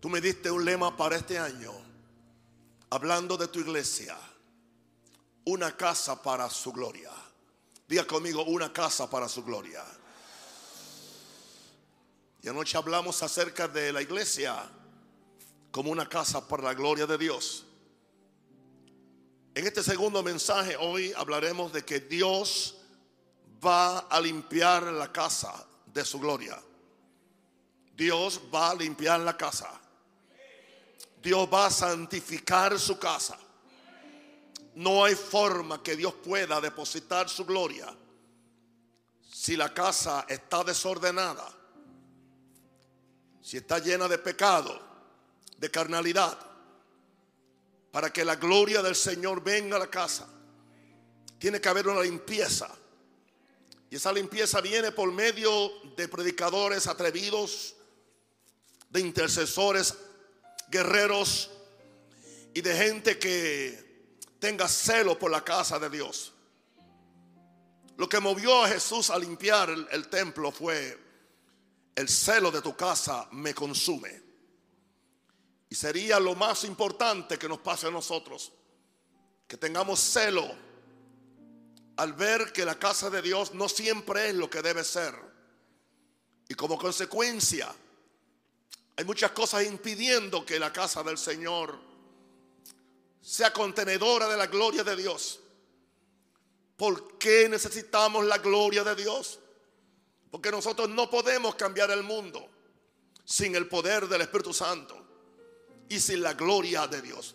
Tú me diste un lema para este año, hablando de tu iglesia, una casa para su gloria. Diga conmigo, una casa para su gloria. Y anoche hablamos acerca de la iglesia como una casa para la gloria de Dios. En este segundo mensaje hoy hablaremos de que Dios va a limpiar la casa de su gloria. Dios va a limpiar la casa. Dios va a santificar su casa. No hay forma que Dios pueda depositar su gloria si la casa está desordenada, si está llena de pecado, de carnalidad. Para que la gloria del Señor venga a la casa, tiene que haber una limpieza. Y esa limpieza viene por medio de predicadores atrevidos, de intercesores, guerreros y de gente que tenga celo por la casa de Dios. Lo que movió a Jesús a limpiar el, templo fue el celo de tu casa me consume. Y sería lo más importante que nos pase a nosotros, que tengamos celo al ver que la casa de Dios no siempre es lo que debe ser. Y como consecuencia, hay muchas cosas impidiendo que la casa del Señor sea contenedora de la gloria de Dios. ¿Por qué necesitamos la gloria de Dios? Porque nosotros no podemos cambiar el mundo sin el poder del Espíritu Santo y sin la gloria de Dios.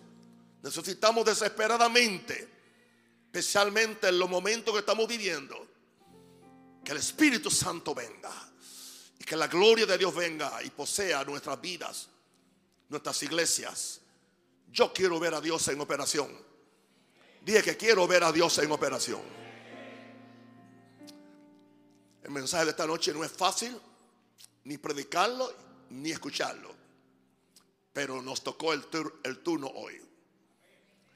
Necesitamos desesperadamente, especialmente en los momentos que estamos viviendo, que el Espíritu Santo venga y que la gloria de Dios venga y posea nuestras vidas, nuestras iglesias. Yo quiero ver a Dios en operación. Dije que quiero ver a Dios en operación. El mensaje de esta noche no es fácil ni predicarlo ni escucharlo. Pero nos tocó el, turno hoy.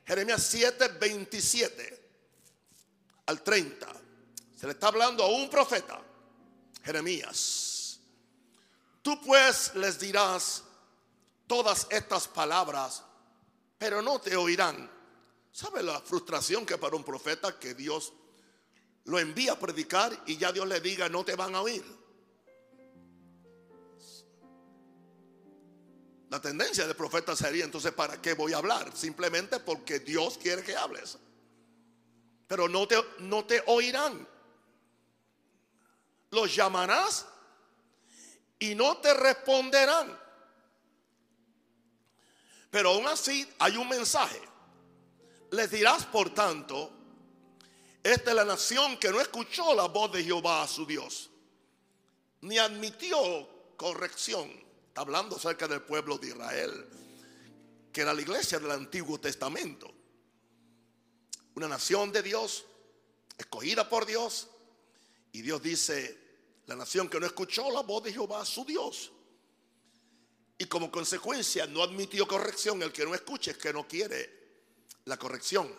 Jeremías 7, 27 al 30. Se le está hablando a un profeta. Jeremías. Tú pues les dirás todas estas palabras, pero no te oirán. ¿Sabe la frustración que para un profeta que Dios lo envía a predicar y ya Dios le diga no te van a oír? La tendencia del profeta sería entonces, ¿para qué voy a hablar? Simplemente porque Dios quiere que hables. Pero no te, no te oirán. Los llamarás y no te responderán. Pero aún así hay un mensaje. Les dirás, por tanto, esta es la nación que no escuchó la voz de Jehová a su Dios, ni admitió corrección. Está hablando acerca del pueblo de Israel, que era la iglesia del Antiguo Testamento. Una nación de Dios, escogida por Dios. Y Dios dice, la nación que no escuchó la voz de Jehová, su Dios. Y como consecuencia no admitió corrección. El que no escuche es que no quiere la corrección.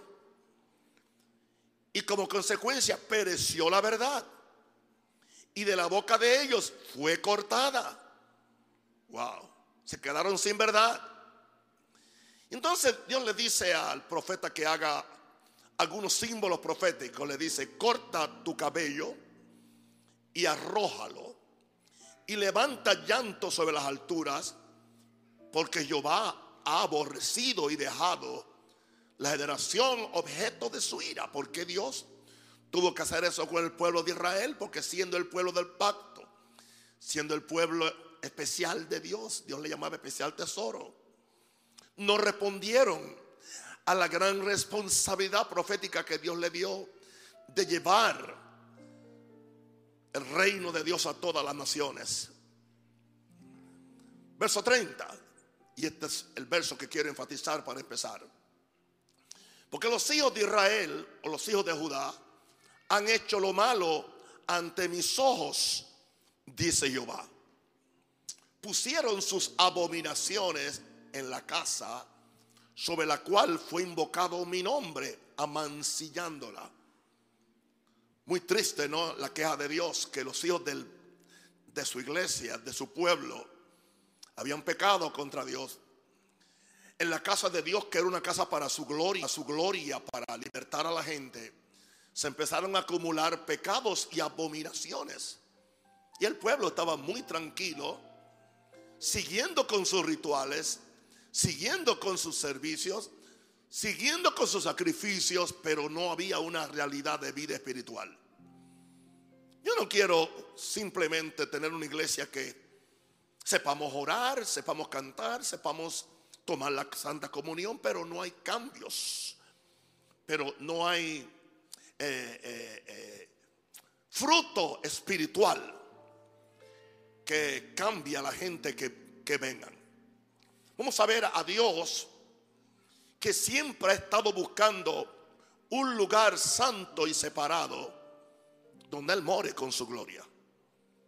Y como consecuencia pereció la verdad. Y de la boca de ellos fue cortada. Wow. Se quedaron sin verdad. Entonces Dios le dice al profeta que haga algunos símbolos proféticos. Le dice, corta tu cabello y arrójalo y levanta llanto sobre las alturas, porque Jehová ha aborrecido y dejado la generación objeto de su ira. porque Dios tuvo que hacer eso con el pueblo de Israel? Porque siendo el pueblo del pacto, siendo el pueblo especial de Dios, Dios le llamaba especial tesoro, no respondieron a la gran responsabilidad profética que Dios le dio de llevar el reino de Dios a todas las naciones. Verso 30. Y este es el verso que quiero enfatizar para empezar. Porque los hijos de Israel o los hijos de Judá han hecho lo malo ante mis ojos, dice Jehová. Pusieron sus abominaciones en la casa sobre la cual fue invocado mi nombre, amancillándola. Muy triste, ¿no? La queja de Dios, que los hijos de su iglesia, de su pueblo, habían pecado contra Dios. En la casa de Dios, que era una casa para su gloria, su gloria para libertar a la gente, se empezaron a acumular pecados y abominaciones. Y el pueblo estaba muy tranquilo, siguiendo con sus rituales, siguiendo con sus servicios, siguiendo con sus sacrificios, pero no había una realidad de vida espiritual. Yo no quiero simplemente tener una iglesia que sepamos orar, sepamos cantar, sepamos tomar la Santa Comunión, pero no hay cambios, pero no hay eh, eh, eh, fruto espiritual que cambie a la gente que, que vengan. Vamos a ver a Dios que siempre ha estado buscando un lugar santo y separado donde Él more con su gloria.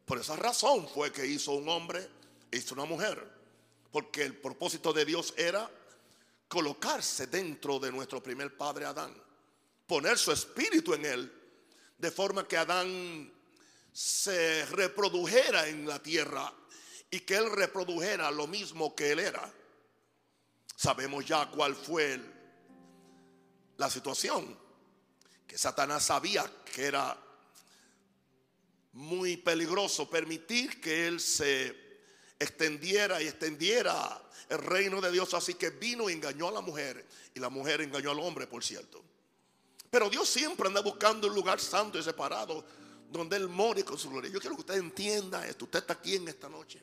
Por esa razón fue que hizo un hombre, hizo una mujer. Porque el propósito de Dios era colocarse dentro de nuestro primer padre Adán. Poner su espíritu en él. De forma que Adán se reprodujera en la tierra y que él reprodujera lo mismo que él era. Sabemos ya cuál fue la situación. Que Satanás sabía que era muy peligroso permitir que él se extendiera y extendiera el reino de Dios. Así que vino y engañó a la mujer y la mujer engañó al hombre, por cierto. Pero Dios siempre anda buscando un lugar santo y separado donde Él more con su gloria. Yo quiero que usted entienda esto. Usted está aquí en esta noche.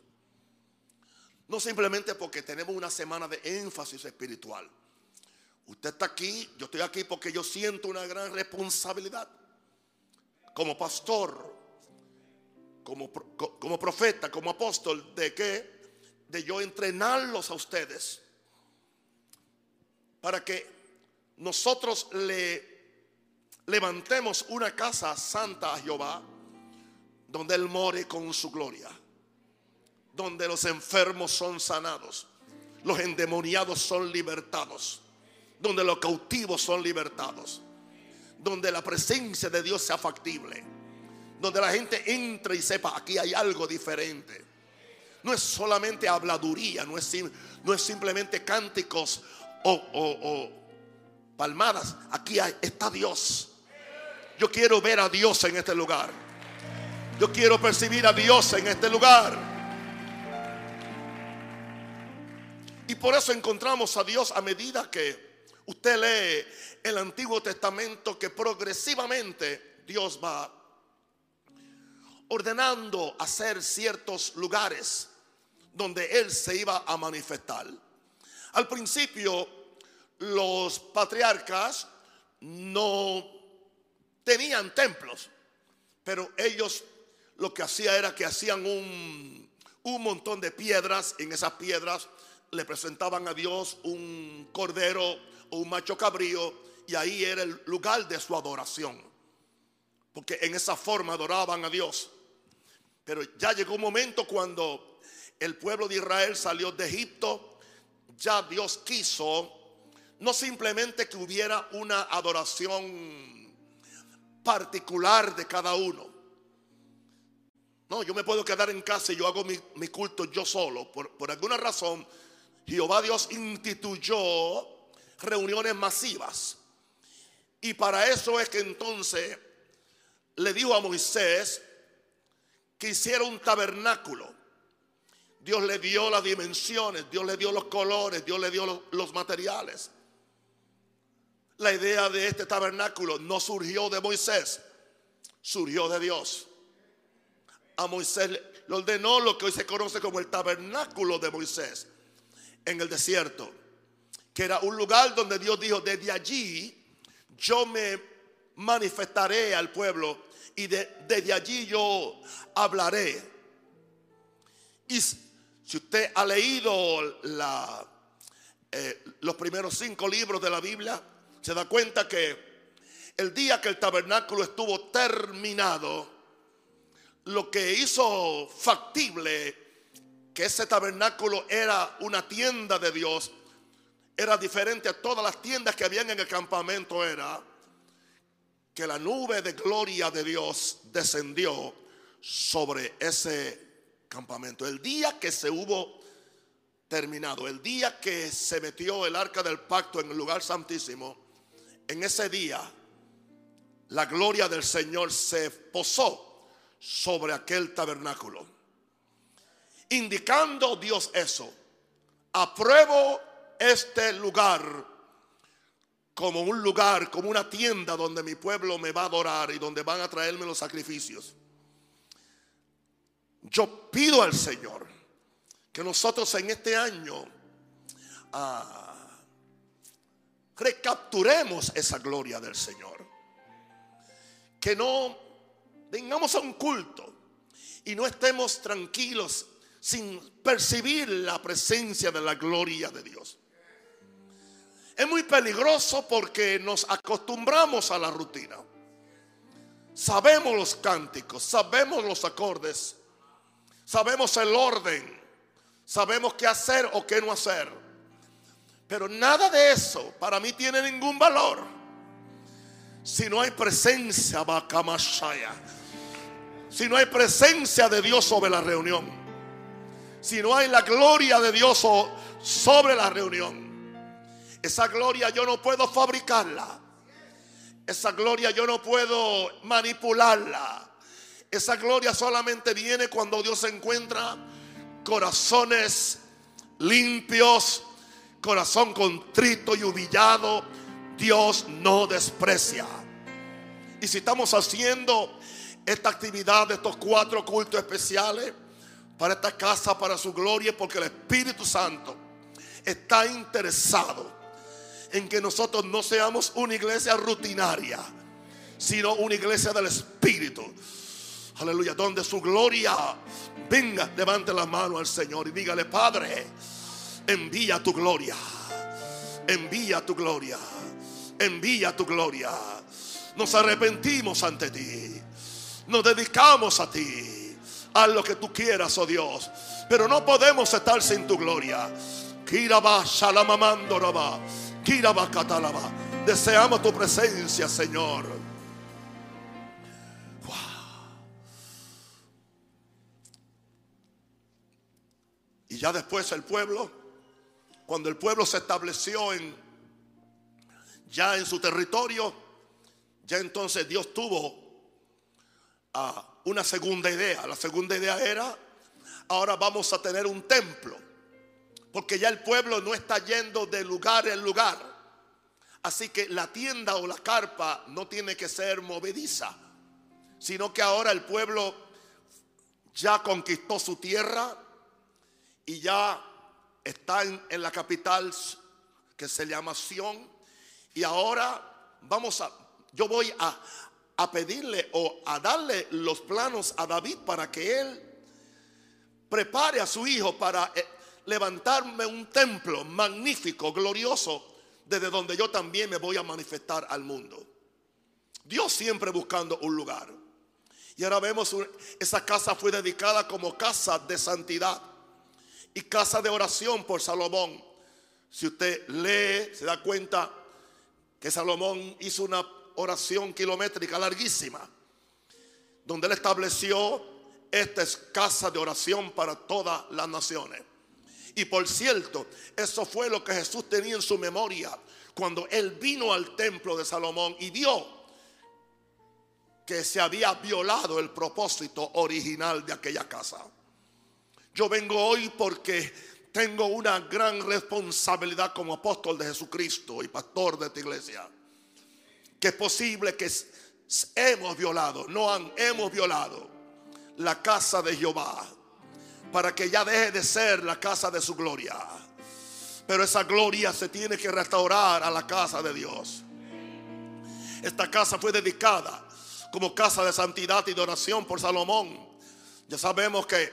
No simplemente porque tenemos una semana de énfasis espiritual. Usted está aquí, yo estoy aquí porque yo siento una gran responsabilidad. Como pastor, como, como profeta, como apóstol, de que de yo entrenarlos a ustedes para que nosotros le levantemos una casa santa a Jehová, donde Él more con su gloria, donde los enfermos son sanados, los endemoniados son libertados, donde los cautivos son libertados, donde la presencia de Dios sea factible donde la gente entre y sepa, aquí hay algo diferente. No es solamente habladuría, no es, no es simplemente cánticos o, palmadas. Aquí está Dios. Yo quiero ver a Dios en este lugar. Yo quiero percibir a Dios en este lugar. Y por eso encontramos a Dios a medida que usted lee el Antiguo Testamento que progresivamente Dios va ordenando hacer ciertos lugares donde Él se iba a manifestar. Al principio los patriarcas no tenían templos, pero ellos lo que hacían era que hacían un, un montón de piedras, en esas piedras le presentaban a Dios un cordero o un macho cabrío y ahí era el lugar de su adoración. Porque en esa forma adoraban a Dios. Pero ya llegó un momento cuando el pueblo de Israel salió de Egipto, ya Dios quiso no simplemente que hubiera una adoración particular de cada uno. No, yo me puedo quedar en casa y yo hago mi, culto yo solo. Por, por alguna razón, Jehová Dios instituyó reuniones masivas. Y para eso es que entonces le dijo a Moisés, que hiciera un tabernáculo. Dios le dio las dimensiones, Dios le dio los colores, Dios le dio los, materiales. La idea de este tabernáculo no surgió de Moisés, surgió de Dios. A Moisés le ordenó lo que hoy se conoce como el tabernáculo de Moisés en el desierto, que era un lugar donde Dios dijo, desde allí yo me manifestaré al pueblo y desde allí yo hablaré. Y si usted ha leído eh, los primeros cinco libros de la Biblia, se da cuenta que el día que el tabernáculo estuvo terminado, lo que hizo factible que ese tabernáculo era una tienda de Dios, era diferente a todas las tiendas que habían en el campamento, era que la nube de gloria de Dios descendió sobre ese campamento. El día que se hubo terminado. El día que se metió el arca del pacto en el lugar santísimo, en ese día la gloria del Señor se posó sobre aquel tabernáculo. Indicando Dios eso, apruebo este lugar como un lugar, como una tienda donde mi pueblo me va a adorar y donde van a traerme los sacrificios. Yo pido al Señor que nosotros en este año ah, recapturemos esa gloria del Señor. Que no vengamos a un culto y no estemos tranquilos sin percibir la presencia de la gloria de Dios. Es muy peligroso porque nos acostumbramos a la rutina. Sabemos los cánticos, sabemos los acordes, sabemos el orden, sabemos qué hacer o qué no hacer. Pero nada de eso para mí tiene ningún valor si no hay presencia. Si no hay presencia de Dios sobre la reunión. Si no hay la gloria de Dios sobre la reunión. Esa gloria yo no puedo fabricarla. Esa gloria yo no puedo manipularla. Esa gloria solamente viene cuando Dios encuentra corazones limpios, corazón contrito y humillado. Dios no desprecia. Y si estamos haciendo esta actividad de estos cuatro cultos especiales para esta casa, para su gloria, porque el Espíritu Santo está interesado en que nosotros no seamos una iglesia rutinaria, sino una iglesia del Espíritu. Aleluya, donde su gloria venga, levante la mano al Señor y dígale, Padre, envía tu gloria, envía tu gloria, envía tu gloria. Nos arrepentimos ante ti, nos dedicamos a ti, a lo que tú quieras, oh Dios, pero no podemos estar sin tu gloria. Kiraba, shalamamando, Deseamos tu presencia, Señor. Y ya después el pueblo, cuando el pueblo se estableció en ya en su territorio, ya entonces Dios tuvo ah, una segunda idea. La segunda idea era, ahora vamos a tener un templo. Porque ya el pueblo no está yendo de lugar en lugar. Así que la tienda o la carpa no tiene que ser movediza, sino que ahora el pueblo ya conquistó su tierra y ya está en, la capital que se llama Sión. Y ahora vamos a, yo voy a, a pedirle o a darle los planos a David para que él prepare a su hijo para eh, levantarme un templo magnífico, glorioso, desde donde yo también me voy a manifestar al mundo. Dios siempre buscando un lugar. Y ahora vemos, esa casa fue dedicada como casa de santidad y casa de oración por Salomón. Si usted lee, se da cuenta que Salomón hizo una oración kilométrica larguísima, donde él estableció, esta es casa de oración para todas las naciones. Y por cierto, eso fue lo que Jesús tenía en su memoria cuando él vino al templo de Salomón y vio que se había violado el propósito original de aquella casa. Yo vengo hoy porque tengo una gran responsabilidad como apóstol de Jesucristo y pastor de esta iglesia. Que es posible que hemos violado, no han, hemos violado la casa de Jehová para que ya deje de ser la casa de su gloria. Pero esa gloria se tiene que restaurar a la casa de Dios. Esta casa fue dedicada como casa de santidad y de oración por Salomón. Ya sabemos que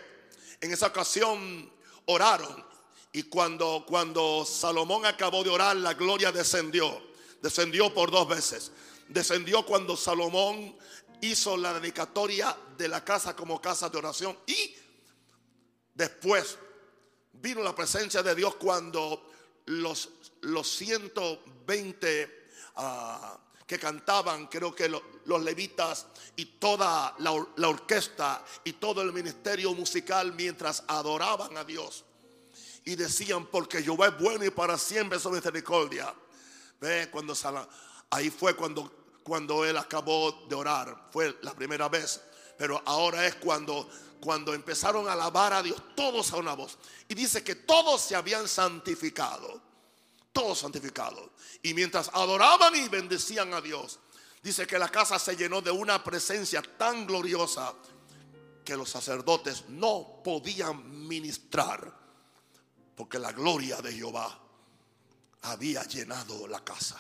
en esa ocasión oraron y cuando, cuando Salomón acabó de orar, la gloria descendió. Descendió por dos veces. Descendió cuando Salomón hizo la dedicatoria de la casa como casa de oración y Después vino la presencia de Dios cuando los, los 120 ah, que cantaban, creo que los levitas y toda la, la orquesta y todo el ministerio musical mientras adoraban a Dios. y decían, porque Jehová es bueno y para siempre su misericordia. Ve, cuando ahí fue cuando, cuando él acabó de orar, fue la primera vez. Pero ahora es cuando, cuando empezaron a alabar a Dios, todos a una voz. Y dice que todos se habían santificado, todos santificados. Y mientras adoraban y bendecían a Dios, dice que la casa se llenó de una presencia tan gloriosa que los sacerdotes no podían ministrar porque la gloria de Jehová había llenado la casa.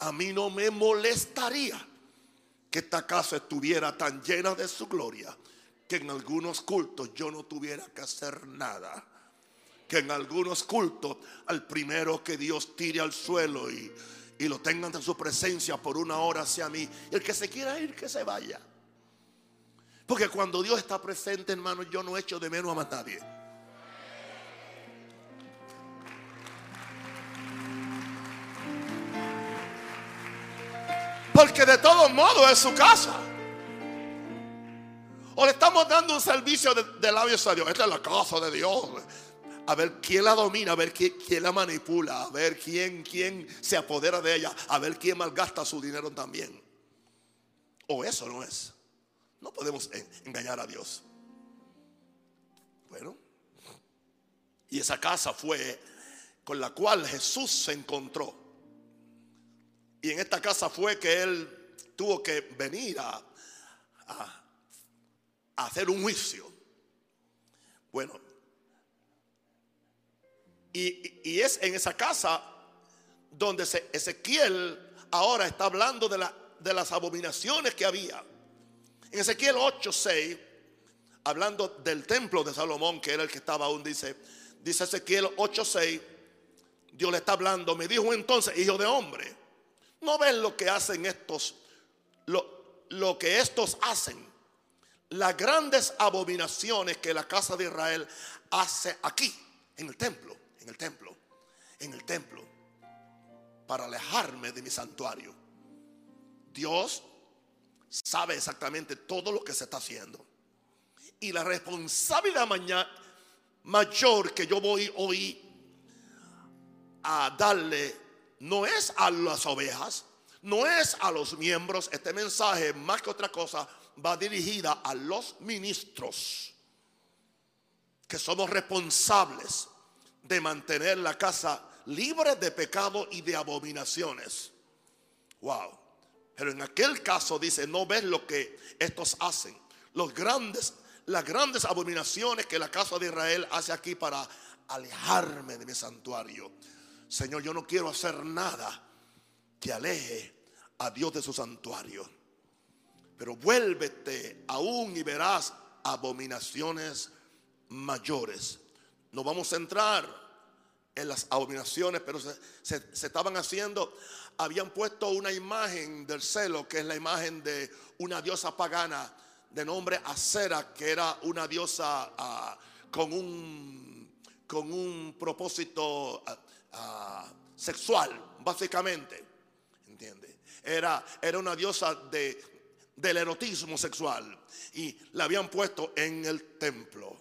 A mí no me molestaría que esta casa estuviera tan llena de su gloria que en algunos cultos yo no tuviera que hacer nada. Que en algunos cultos al primero que Dios tire al suelo y, y lo tengan en su presencia por una hora sea mí. El que se quiera ir, que se vaya. Porque cuando Dios está presente, hermano, yo no echo de menos a más nadie. Porque de todos modos es su casa. O le estamos dando un servicio de, labios a Dios. Esta es la casa de Dios. A ver quién la domina, a ver quién, quién, la manipula, a ver quién, quién se apodera de ella, a ver quién malgasta su dinero también. O eso no es. No podemos engañar a Dios. Bueno, y esa casa fue con la cual Jesús se encontró. Y en esta casa fue que él tuvo que venir a, hacer un juicio. Bueno, y, es en esa casa donde Ezequiel ahora está hablando de, la, de las abominaciones que había. En Ezequiel 8:6, hablando del templo de Salomón, que era el que estaba aún, dice, dice Ezequiel 8:6, Dios le está hablando, me dijo entonces, hijo de hombre, ¿No ven lo que hacen estos? Lo, lo que estos hacen. Las grandes abominaciones que la casa de Israel hace aquí, en el templo, en el templo, en el templo, para alejarme de mi santuario. Dios sabe exactamente todo lo que se está haciendo. Y la responsabilidad mayor que yo voy hoy a darle no es a las ovejas, no es a los miembros. Este mensaje, más que otra cosa, va dirigida a los ministros, que somos responsables de mantener la casa libre de pecado y de abominaciones. Wow. Pero en aquel caso dice, no ves lo que estos hacen. Los grandes, las grandes abominaciones que la casa de Israel hace aquí para alejarme de mi santuario. Señor, yo no quiero hacer nada que aleje a Dios de su santuario. Pero vuélvete aún y verás abominaciones mayores. No vamos a entrar en las abominaciones, pero se, estaban haciendo, habían puesto una imagen del celo, que es la imagen de una diosa pagana de nombre Acera, que era una diosa ah, con, un, con un propósito ah, Ah, sexual, básicamente. ¿Entiende? Era, era una diosa de, del erotismo sexual. Y la habían puesto en el templo.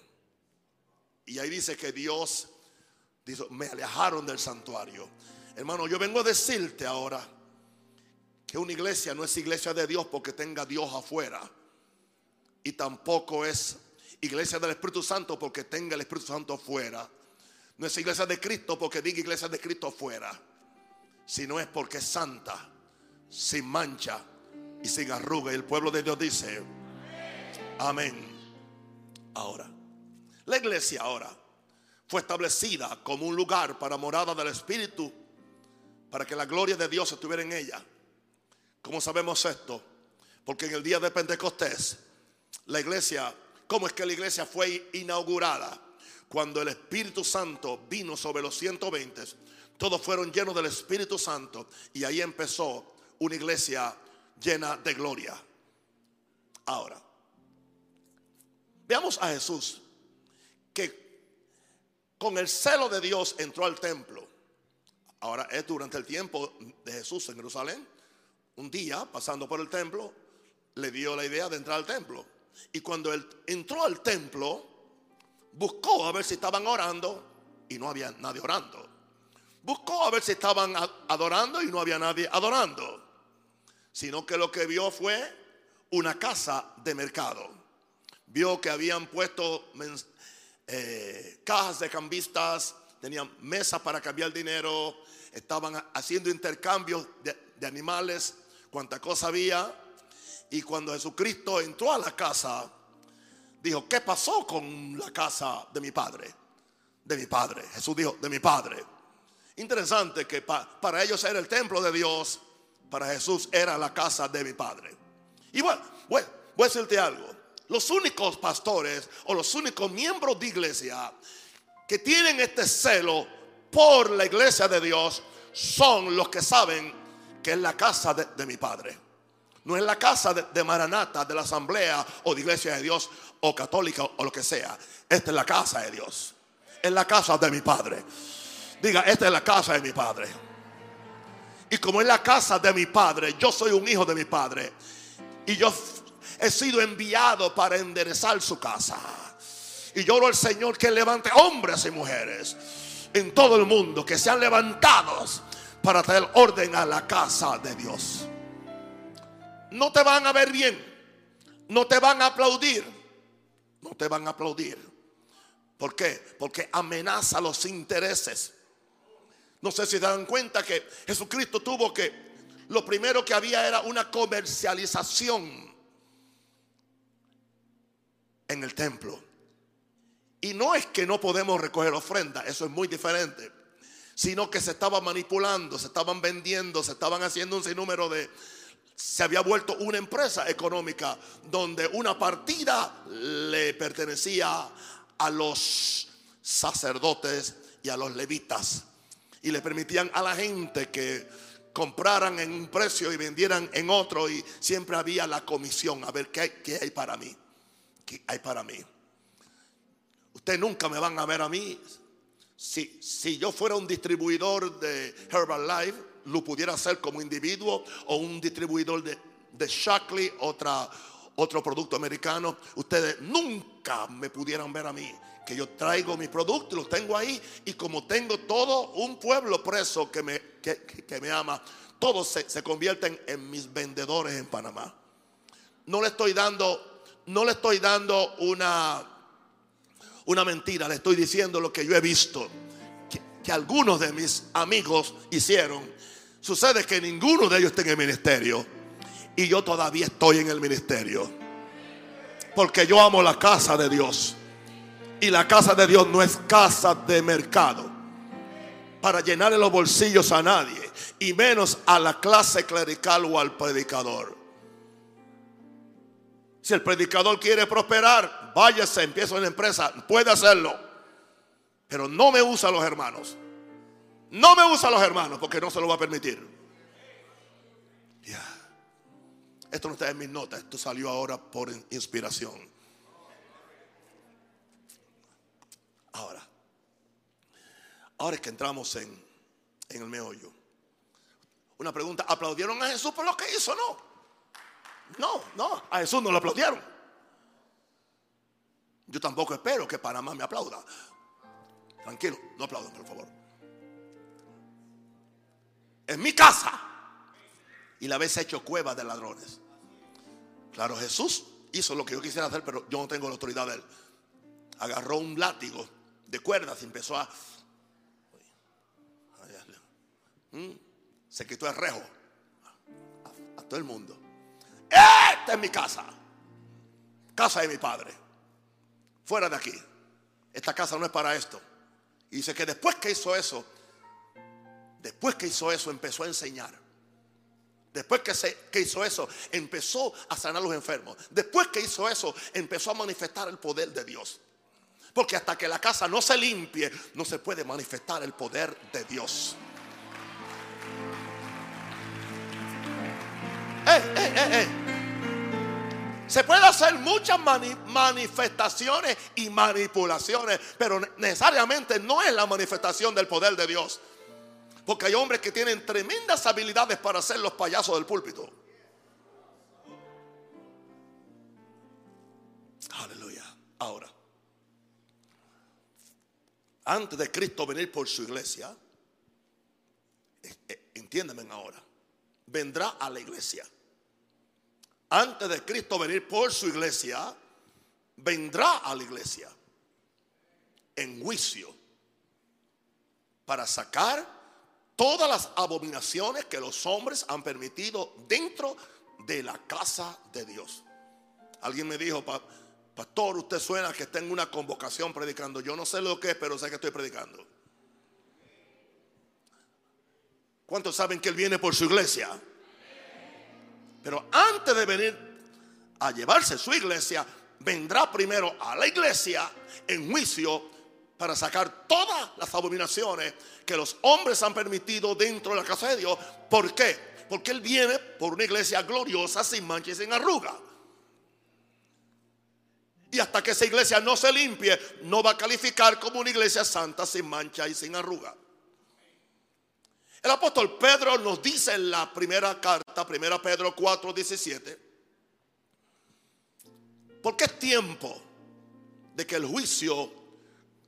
Y ahí dice que Dios dice, me alejaron del santuario. Hermano, yo vengo a decirte ahora que una iglesia no es iglesia de Dios porque tenga Dios afuera. Y tampoco es iglesia del Espíritu Santo porque tenga el Espíritu Santo afuera. No es iglesia de Cristo porque diga iglesia de Cristo afuera, sino es porque es santa, sin mancha y sin arruga. Y el pueblo de Dios dice, amén. Ahora, la iglesia ahora fue establecida como un lugar para morada del Espíritu, para que la gloria de Dios estuviera en ella. ¿Cómo sabemos esto? Porque en el día de Pentecostés, la iglesia, ¿cómo es que la iglesia fue inaugurada? Cuando el Espíritu Santo vino sobre los 120, todos fueron llenos del Espíritu Santo y ahí empezó una iglesia llena de gloria. Ahora, veamos a Jesús que con el celo de Dios entró al templo. Ahora es durante el tiempo de Jesús en Jerusalén. Un día, pasando por el templo, le dio la idea de entrar al templo. Y cuando él entró al templo, buscó a ver si estaban orando y no había nadie orando. Buscó a ver si estaban adorando y no había nadie adorando. Sino que lo que vio fue una casa de mercado. Vio que habían puesto eh, cajas de cambistas, tenían mesas para cambiar dinero, estaban haciendo intercambios de, de animales, cuanta cosa había. Y cuando Jesucristo entró a la casa, dijo, ¿qué pasó con la casa de mi padre? De mi padre. Jesús dijo, de mi padre. Interesante que para ellos era el templo de Dios, para Jesús era la casa de mi padre. Y bueno, voy a decirte algo. Los únicos pastores o los únicos miembros de iglesia que tienen este celo por la iglesia de Dios son los que saben que es la casa de, mi padre. No es la casa de, de, Maranata, de la asamblea o de iglesia de Dios o católica o lo que sea. Esta es la casa de Dios. Es la casa de mi padre. Diga, esta es la casa de mi padre. Y como es la casa de mi padre, yo soy un hijo de mi padre. Y yo he sido enviado para enderezar su casa. Y lloro al Señor que levante hombres y mujeres en todo el mundo que sean levantados para traer orden a la casa de Dios. No te van a ver bien, no te van a aplaudir, no te van a aplaudir. ¿Por qué? Porque amenaza los intereses. No sé si se dan cuenta que Jesucristo tuvo que, lo primero que había era una comercialización en el templo. Y no es que no podemos recoger ofrenda, eso es muy diferente, sino que se estaba manipulando, se estaban vendiendo, se estaban haciendo un sinnúmero de... Se había vuelto una empresa económica donde una partida le pertenecía a los sacerdotes y a los levitas. Y le permitían a la gente que compraran en un precio y vendieran en otro y siempre había la comisión. A ver, ¿qué hay, qué hay para mí? ¿Qué hay para mí? Ustedes nunca me van a ver a mí. Si, si yo fuera un distribuidor de Herbalife, lo pudiera hacer como individuo o un distribuidor de, de Shackley, otra, otro producto americano, ustedes nunca me pudieran ver a mí. Que yo traigo mis productos, los tengo ahí y como tengo todo un pueblo preso que me, que, me ama, todos se, se convierten en mis vendedores en Panamá. No le estoy dando, no le estoy dando una una mentira, le estoy diciendo lo que yo he visto que, algunos de mis amigos hicieron. Sucede que ninguno de ellos está en el ministerio y yo todavía estoy en el ministerio. Porque yo amo la casa de Dios. Y la casa de Dios no es casa de mercado para llenarle los bolsillos a nadie y menos a la clase clerical o al predicador. Si el predicador quiere prosperar, váyase, empieza una empresa, puede hacerlo. Pero no me usa los hermanos. No me usa los hermanos porque no se lo va a permitir. Ya. Esto no está en mis notas, esto salió ahora por inspiración. Ahora, ahora es que entramos en, en el meollo. Una pregunta, ¿aplaudieron a Jesús por lo que hizo? No. No, no, a Jesús no lo aplaudieron. Yo tampoco espero que Panamá me aplauda. Tranquilo, no aplaudan, por favor. En mi casa. Y la vez hecho cueva de ladrones. Claro, Jesús hizo lo que yo quisiera hacer, pero yo no tengo la autoridad de él. Agarró un látigo de cuerdas y empezó a... ¿Mm? Se quitó el rejo a todo el mundo. Esta es mi casa. Casa de mi padre. Fuera de aquí. Esta casa no es para esto. Y dice que después que hizo eso, después que hizo eso, empezó a enseñar. Después que, se, que hizo eso, empezó a sanar a los enfermos. Después que hizo eso, empezó a manifestar el poder de Dios. Porque hasta que la casa no se limpie, no se puede manifestar el poder de Dios. Eh, eh, eh, se puede hacer muchas manifestaciones y manipulaciones, pero necesariamente no es la manifestación del poder de Dios. Porque hay hombres que tienen tremendas habilidades para ser los payasos del púlpito. Aleluya. Ahora. antes de Cristo venir por su iglesia, eh, eh, entiéndeme ahora, vendrá a la iglesia. Antes de Cristo venir por su iglesia, vendrá a la iglesia en juicio para sacar todas las abominaciones que los hombres han permitido dentro de la casa de Dios. Alguien me dijo, pastor, usted suena que está en una convocación predicando. Yo no sé lo que es, pero sé que estoy predicando. ¿Cuántos saben que Él viene por su iglesia? Pero antes de venir a llevarse su iglesia, vendrá primero a la iglesia en juicio para sacar todas las abominaciones que los hombres han permitido dentro de la casa de Dios. ¿Por qué? Porque Él viene por una iglesia gloriosa, sin mancha y sin arruga. Y hasta que esa iglesia no se limpie, no va a calificar como una iglesia santa, sin mancha y sin arruga. El apóstol Pedro nos dice en la primera carta, primera Pedro 4, 17, porque es tiempo de que el juicio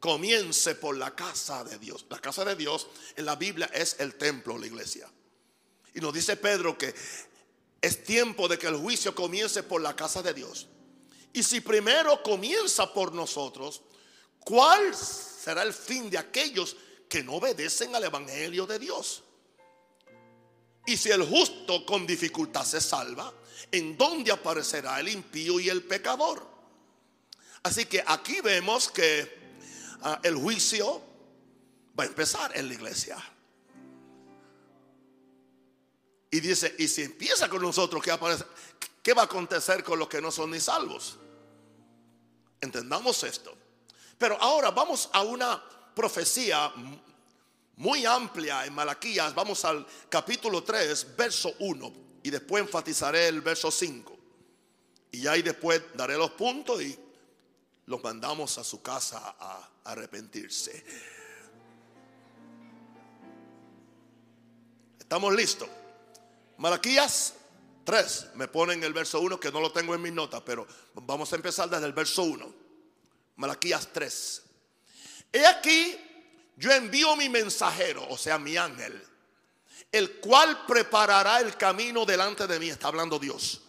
comience por la casa de Dios. La casa de Dios en la Biblia es el templo, la iglesia. Y nos dice Pedro que es tiempo de que el juicio comience por la casa de Dios. Y si primero comienza por nosotros, ¿cuál será el fin de aquellos que no obedecen al Evangelio de Dios? Y si el justo con dificultad se salva, ¿en dónde aparecerá el impío y el pecador? Así que aquí vemos que el juicio va a empezar en la iglesia. Y dice, y si empieza con nosotros, ¿qué, ¿qué va a acontecer con los que no son ni salvos? Entendamos esto. Pero ahora vamos a una profecía muy amplia en Malaquías. Vamos al capítulo 3, verso 1. Y después enfatizaré el verso 5. Y ahí después daré los puntos y los mandamos a su casa a arrepentirse. ¿Estamos listos? Malaquías 3, me ponen el verso 1 que no lo tengo en mis notas, pero vamos a empezar desde el verso 1. Malaquías 3. He aquí yo envío mi mensajero, o sea, mi ángel, el cual preparará el camino delante de mí. Está hablando Dios.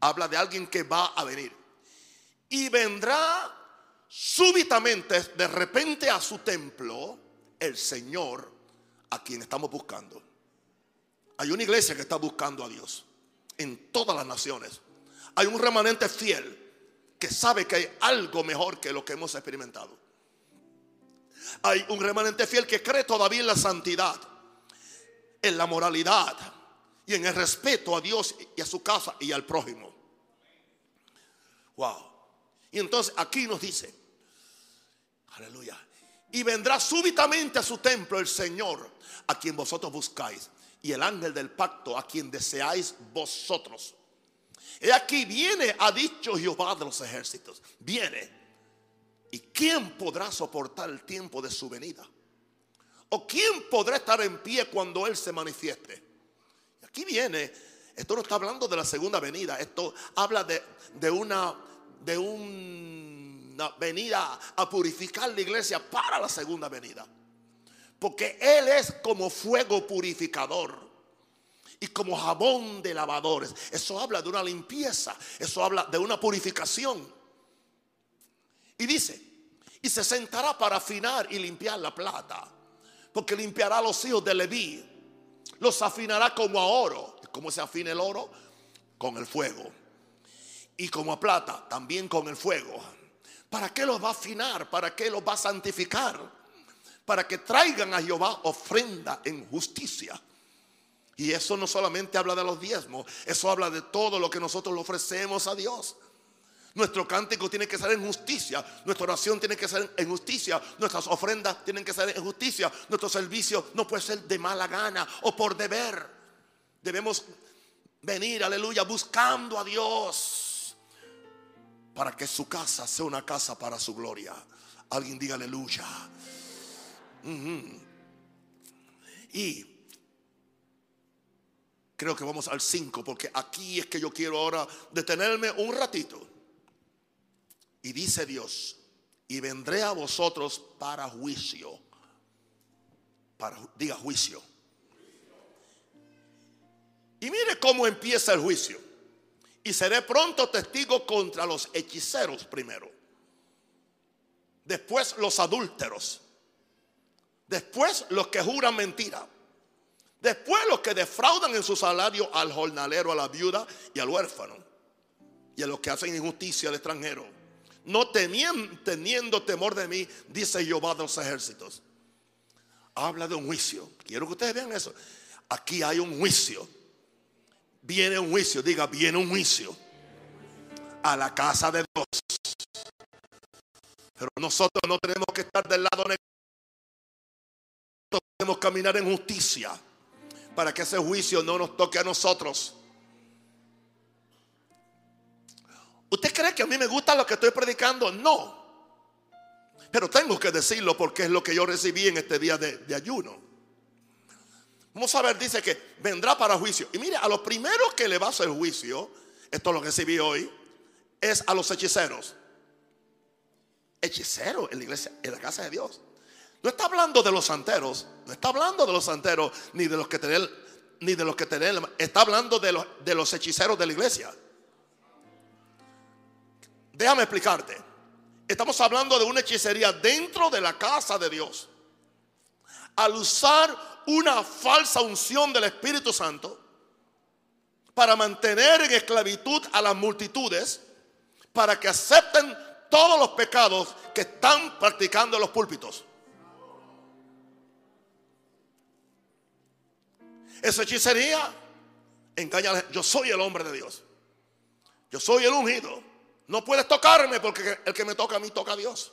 Habla de alguien que va a venir. Y vendrá súbitamente, de repente a su templo, el Señor a quien estamos buscando. Hay una iglesia que está buscando a Dios en todas las naciones. Hay un remanente fiel que sabe que hay algo mejor que lo que hemos experimentado. Hay un remanente fiel que cree todavía en la santidad, en la moralidad y en el respeto a Dios y a su casa y al prójimo. Wow. Y entonces aquí nos dice, aleluya, y vendrá súbitamente a su templo el Señor a quien vosotros buscáis y el ángel del pacto a quien deseáis vosotros. He aquí viene, ha dicho Jehová de los ejércitos, viene ¿Y quién podrá soportar el tiempo de su venida? ¿O quién podrá estar en pie cuando Él se manifieste? Aquí viene, esto no está hablando de la segunda venida, esto habla de, de una, de una venida a purificar la iglesia para la segunda venida. Porque Él es como fuego purificador y como jabón de lavadores. Eso habla de una limpieza, eso habla de una purificación. Y dice, y se sentará para afinar y limpiar la plata, porque limpiará los hijos de Leví, los afinará como a oro. ¿Cómo se afina el oro? Con el fuego. Y como a plata, también con el fuego. ¿Para qué los va a afinar? ¿Para qué los va a santificar? Para que traigan a Jehová ofrenda en justicia. Y eso no solamente habla de los diezmos, eso habla de todo lo que nosotros le ofrecemos a Dios. Nuestro cántico tiene que ser en justicia. Nuestra oración tiene que ser en justicia. Nuestras ofrendas tienen que ser en justicia. Nuestro servicio no puede ser de mala gana o por deber. Debemos venir, aleluya, buscando a Dios para que su casa sea una casa para su gloria. Alguien diga aleluya. Y creo que vamos al 5 porque aquí es que yo quiero ahora detenerme un ratito. Y dice Dios, y vendré a vosotros para juicio. Para, diga juicio. Y mire cómo empieza el juicio. Y seré pronto testigo contra los hechiceros primero. Después los adúlteros. Después los que juran mentira. Después los que defraudan en su salario al jornalero, a la viuda y al huérfano. Y a los que hacen injusticia al extranjero. No teniendo temor de mí, dice Jehová de los ejércitos. Habla de un juicio. Quiero que ustedes vean eso. Aquí hay un juicio. Viene un juicio. Diga, viene un juicio. A la casa de Dios. Pero nosotros no tenemos que estar del lado negativo. Podemos caminar en justicia para que ese juicio no nos toque a nosotros. ¿Usted cree que a mí me gusta lo que estoy predicando? No. Pero tengo que decirlo porque es lo que yo recibí en este día de, ayuno. Vamos a ver, dice que vendrá para juicio. Y mire, a los primeros que le va a hacer juicio, esto lo recibí hoy, es a los hechiceros. Hechiceros en la iglesia, en la casa de Dios. No está hablando de los santeros, no está hablando de los santeros ni de los que tener, ni de los que tener, está hablando de los, de los hechiceros de la iglesia. Déjame explicarte. Estamos hablando de una hechicería dentro de la casa de Dios. Al usar una falsa unción del Espíritu Santo para mantener en esclavitud a las multitudes, para que acepten todos los pecados que están practicando en los púlpitos. Esa hechicería engaña. Yo soy el hombre de Dios. Yo soy el ungido. No puedes tocarme porque el que me toca a mí toca a Dios.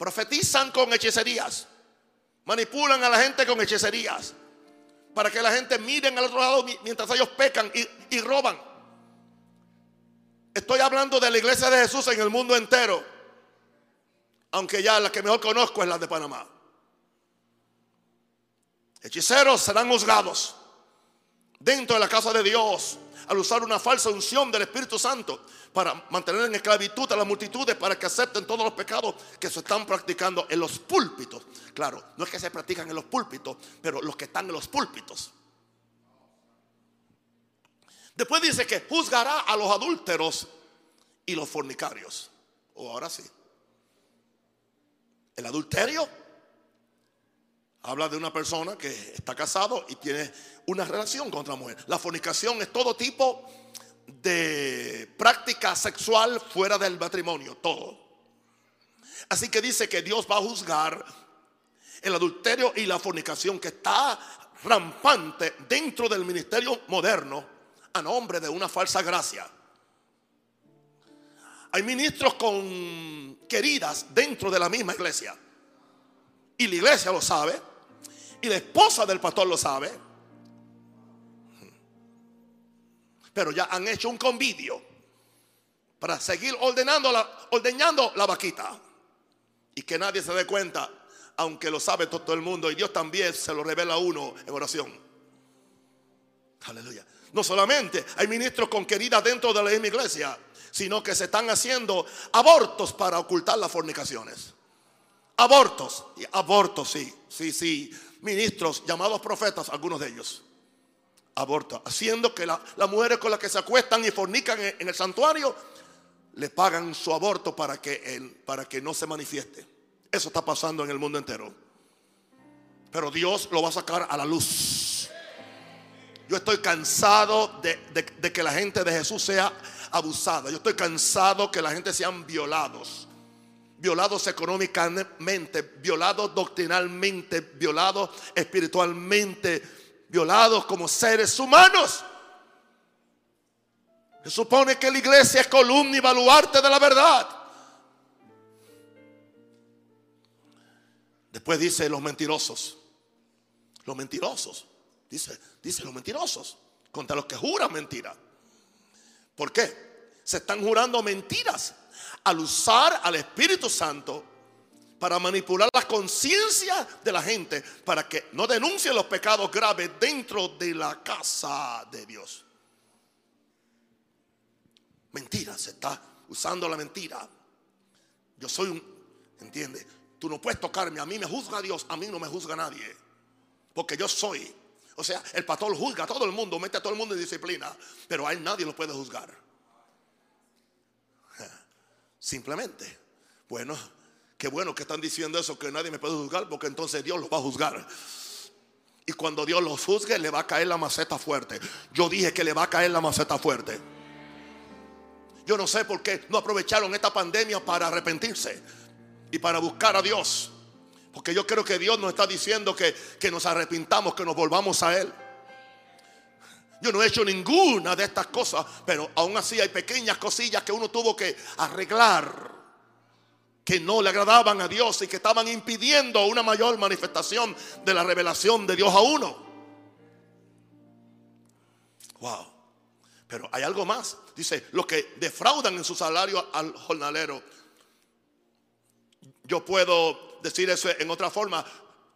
Profetizan con hechicerías. Manipulan a la gente con hechicerías. Para que la gente miren al otro lado mientras ellos pecan y, y roban. Estoy hablando de la iglesia de Jesús en el mundo entero. Aunque ya la que mejor conozco es la de Panamá. Hechiceros serán juzgados dentro de la casa de Dios al usar una falsa unción del Espíritu Santo para mantener en esclavitud a las multitudes para que acepten todos los pecados que se están practicando en los púlpitos. Claro, no es que se practican en los púlpitos, pero los que están en los púlpitos. Después dice que juzgará a los adúlteros y los fornicarios. O oh, ahora sí. El adulterio Habla de una persona que está casado y tiene una relación con otra mujer. La fornicación es todo tipo de práctica sexual fuera del matrimonio, todo. Así que dice que Dios va a juzgar el adulterio y la fornicación que está rampante dentro del ministerio moderno a nombre de una falsa gracia. Hay ministros con queridas dentro de la misma iglesia. Y la iglesia lo sabe. Y la esposa del pastor lo sabe. Pero ya han hecho un convidio para seguir ordenando la, ordeñando la vaquita. Y que nadie se dé cuenta, aunque lo sabe todo el mundo. Y Dios también se lo revela a uno en oración. Aleluya. No solamente hay ministros con queridas dentro de la misma iglesia, sino que se están haciendo abortos para ocultar las fornicaciones. Abortos. Abortos, sí, sí, sí ministros llamados profetas, algunos de ellos, abortan, haciendo que las mujeres con las que se acuestan y fornican en, el santuario le pagan su aborto para que, para que no se manifieste. Eso está pasando en el mundo entero. Pero Dios lo va a sacar a la luz. Yo estoy cansado de, de, que la gente de Jesús sea abusada. Yo estoy cansado que la gente sean violados violados económicamente, violados doctrinalmente, violados espiritualmente, violados como seres humanos. Se supone que la iglesia es columna y baluarte de la verdad. Después dice los mentirosos. Los mentirosos. Dice, dice los mentirosos. Contra los que juran mentira. ¿Por qué? Se están jurando mentiras al usar al Espíritu Santo para manipular la conciencia de la gente para que no denuncie los pecados graves dentro de la casa de Dios. Mentira, se está usando la mentira. Yo soy un, ¿entiendes? Tú no puedes tocarme, a mí me juzga Dios, a mí no me juzga nadie. Porque yo soy. O sea, el pastor juzga a todo el mundo, mete a todo el mundo en disciplina, pero a él nadie lo puede juzgar. Simplemente. Bueno, qué bueno que están diciendo eso, que nadie me puede juzgar, porque entonces Dios los va a juzgar. Y cuando Dios los juzgue, le va a caer la maceta fuerte. Yo dije que le va a caer la maceta fuerte. Yo no sé por qué no aprovecharon esta pandemia para arrepentirse y para buscar a Dios. Porque yo creo que Dios nos está diciendo que, que nos arrepintamos, que nos volvamos a Él. Yo no he hecho ninguna de estas cosas, pero aún así hay pequeñas cosillas que uno tuvo que arreglar, que no le agradaban a Dios y que estaban impidiendo una mayor manifestación de la revelación de Dios a uno. Wow. Pero hay algo más. Dice, los que defraudan en su salario al jornalero. Yo puedo decir eso en otra forma.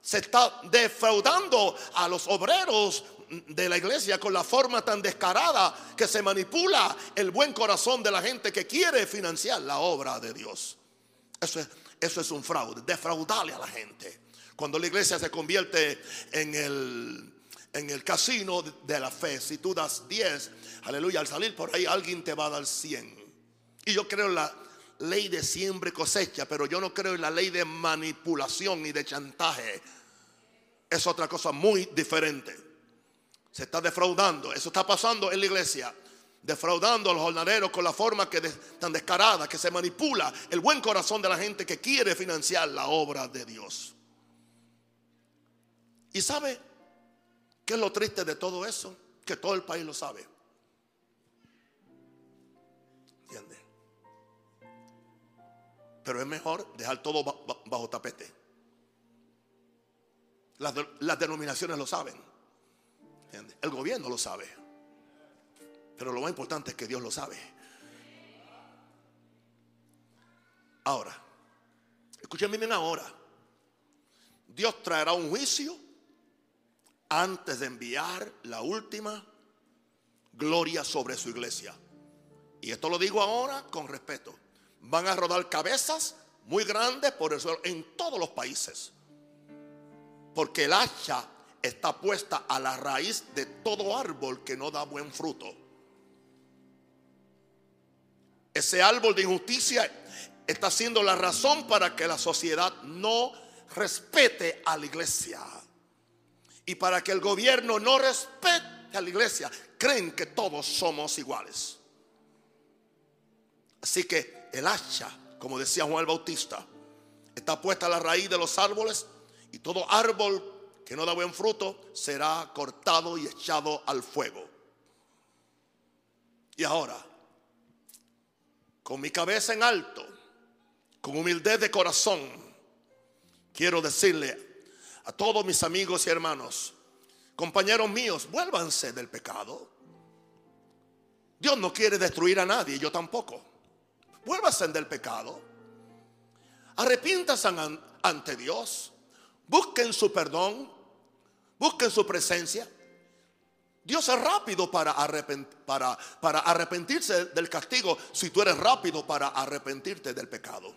Se está defraudando a los obreros de la iglesia con la forma tan descarada que se manipula el buen corazón de la gente que quiere financiar la obra de Dios. Eso es, eso es un fraude, defraudarle a la gente. Cuando la iglesia se convierte en el, en el casino de la fe, si tú das 10, aleluya, al salir por ahí alguien te va a dar 100. Y yo creo en la ley de siembra y cosecha, pero yo no creo en la ley de manipulación ni de chantaje. Es otra cosa muy diferente se está defraudando. Eso está pasando en la iglesia. Defraudando a los jornaleros con la forma que tan descarada que se manipula el buen corazón de la gente que quiere financiar la obra de Dios. ¿Y sabe qué es lo triste de todo eso? Que todo el país lo sabe. ¿Entiende? Pero es mejor dejar todo bajo tapete. Las, las denominaciones lo saben. El gobierno lo sabe. Pero lo más importante es que Dios lo sabe. Ahora, escúchenme bien ahora. Dios traerá un juicio antes de enviar la última gloria sobre su iglesia. Y esto lo digo ahora con respeto. Van a rodar cabezas muy grandes por el suelo en todos los países. Porque el hacha está puesta a la raíz de todo árbol que no da buen fruto. Ese árbol de injusticia está siendo la razón para que la sociedad no respete a la iglesia. Y para que el gobierno no respete a la iglesia, creen que todos somos iguales. Así que el hacha, como decía Juan el Bautista, está puesta a la raíz de los árboles y todo árbol que no da buen fruto será cortado y echado al fuego. Y ahora, con mi cabeza en alto, con humildad de corazón, quiero decirle a todos mis amigos y hermanos, compañeros míos, vuélvanse del pecado. Dios no quiere destruir a nadie, yo tampoco. Vuélvanse del pecado. Arrepiéntanse ante Dios. Busquen su perdón. Busquen su presencia. Dios es rápido para, para, arrepentirse del castigo si tú eres rápido para arrepentirte del pecado.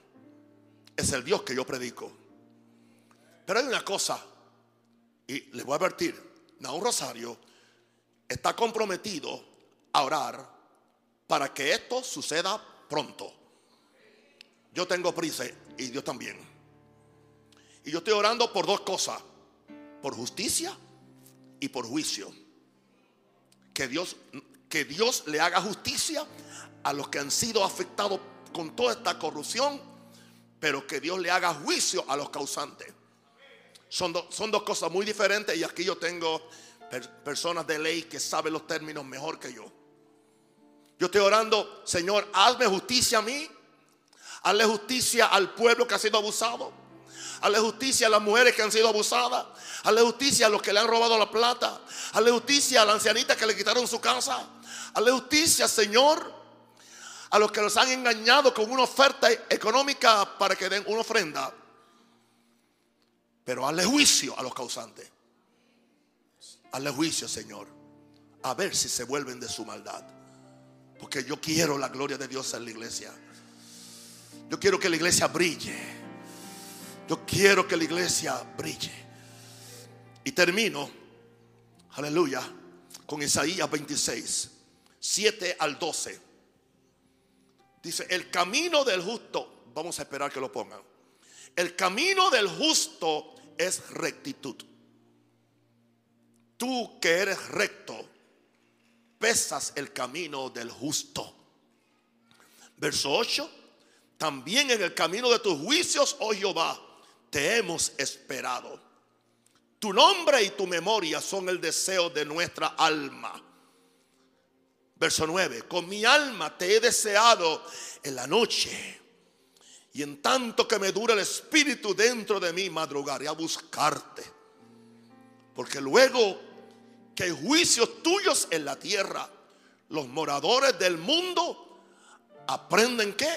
Es el Dios que yo predico. Pero hay una cosa, y les voy a advertir, un Rosario está comprometido a orar para que esto suceda pronto. Yo tengo prisa y Dios también. Y yo estoy orando por dos cosas por justicia y por juicio. Que Dios, que Dios le haga justicia a los que han sido afectados con toda esta corrupción, pero que Dios le haga juicio a los causantes. Son, son dos cosas muy diferentes y aquí yo tengo personas de ley que saben los términos mejor que yo. Yo estoy orando, Señor, hazme justicia a mí, hazle justicia al pueblo que ha sido abusado Hazle justicia a las mujeres que han sido abusadas. Hazle justicia a los que le han robado la plata. Hazle justicia a la ancianita que le quitaron su casa. Hazle justicia, Señor, a los que los han engañado con una oferta económica para que den una ofrenda. Pero hazle juicio a los causantes. Hazle juicio, Señor. A ver si se vuelven de su maldad. Porque yo quiero la gloria de Dios en la iglesia. Yo quiero que la iglesia brille. Yo quiero que la iglesia brille. Y termino, aleluya, con Isaías 26, 7 al 12. Dice, el camino del justo, vamos a esperar que lo pongan. El camino del justo es rectitud. Tú que eres recto, pesas el camino del justo. Verso 8. También en el camino de tus juicios, oh Jehová, te hemos esperado. Tu nombre y tu memoria son el deseo de nuestra alma. Verso 9. Con mi alma te he deseado en la noche. Y en tanto que me dura el espíritu dentro de mí, madrugaré a buscarte. Porque luego que juicios tuyos en la tierra, los moradores del mundo aprenden que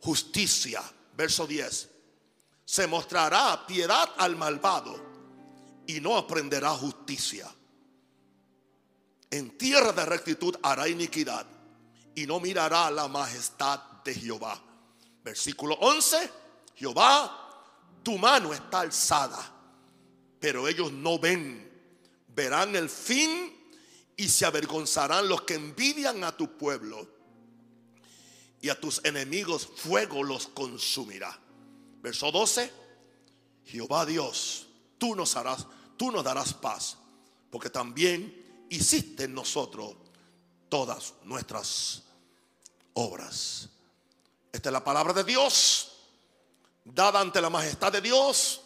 justicia. Verso 10. Se mostrará piedad al malvado y no aprenderá justicia. En tierra de rectitud hará iniquidad y no mirará la majestad de Jehová. Versículo 11. Jehová, tu mano está alzada, pero ellos no ven verán el fin y se avergonzarán los que envidian a tu pueblo. Y a tus enemigos fuego los consumirá. Verso 12. Jehová Dios, tú nos harás, tú nos darás paz, porque también hiciste en nosotros todas nuestras obras. Esta es la palabra de Dios, dada ante la majestad de Dios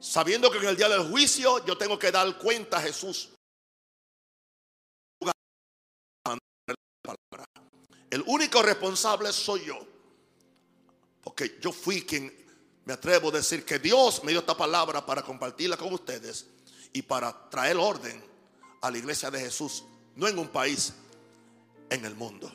Sabiendo que en el día del juicio yo tengo que dar cuenta a Jesús. El único responsable soy yo. Porque yo fui quien me atrevo a decir que Dios me dio esta palabra para compartirla con ustedes y para traer orden a la iglesia de Jesús, no en un país, en el mundo.